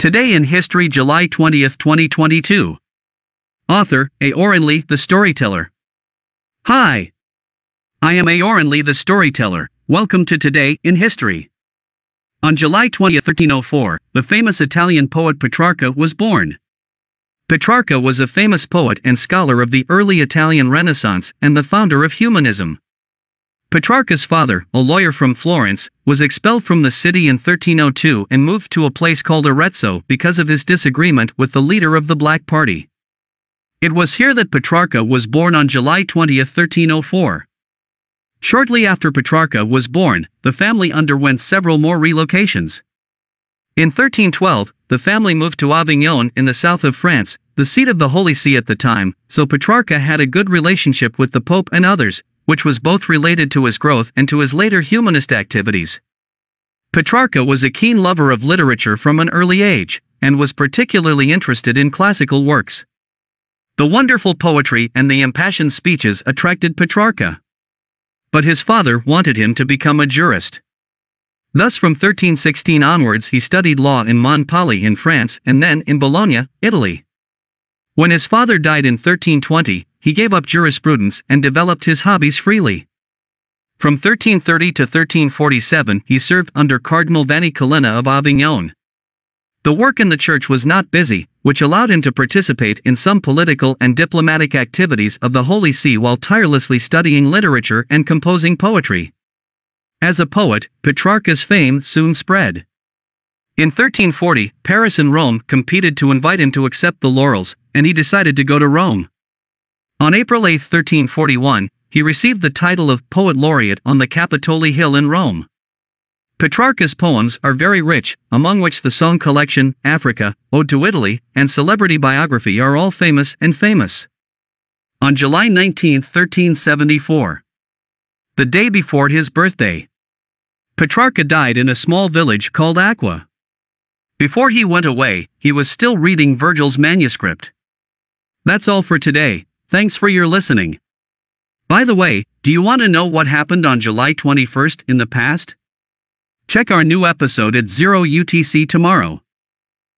Today in History, July 20th, 2022. Author, A. Orenly, the Storyteller. Hi. I am A. Orenly, the Storyteller. Welcome to Today in History. On July 20, 1304, the famous Italian poet Petrarca was born. Petrarca was a famous poet and scholar of the early Italian Renaissance and the founder of humanism. Petrarca's father, a lawyer from Florence, was expelled from the city in 1302 and moved to a place called Arezzo because of his disagreement with the leader of the Black Party. It was here that Petrarca was born on July 20, 1304. Shortly after Petrarca was born, the family underwent several more relocations. In 1312, the family moved to Avignon in the south of France, the seat of the Holy See at the time, so Petrarca had a good relationship with the Pope and others, which was both related to his growth and to his later humanist activities. Petrarca was a keen lover of literature from an early age, and was particularly interested in classical works. The wonderful poetry and the impassioned speeches attracted Petrarca. But his father wanted him to become a jurist. Thus, from 1316 onwards, he studied law in Montpellier in France and then in Bologna, Italy. When his father died in 1320, he gave up jurisprudence and developed his hobbies freely. From 1330 to 1347, he served under Cardinal Vanni Colonna of Avignon. The work in the church was not busy, which allowed him to participate in some political and diplomatic activities of the Holy See while tirelessly studying literature and composing poetry. As a poet, Petrarca's fame soon spread. In 1340, Paris and Rome competed to invite him to accept the laurels, and he decided to go to Rome. On April 8, 1341, he received the title of Poet Laureate on the Capitoline Hill in Rome. Petrarca's poems are very rich, among which the song collection, Africa, Ode to Italy, and Celebrity Biography are all famous and famous. On July 19, 1374, the day before his birthday, Petrarca died in a small village called Arquà. Before he went away, he was still reading Virgil's manuscript. That's all for today. Thanks for your listening. By the way, do you want to know what happened on July 21st in the past? Check our new episode at 0 UTC tomorrow.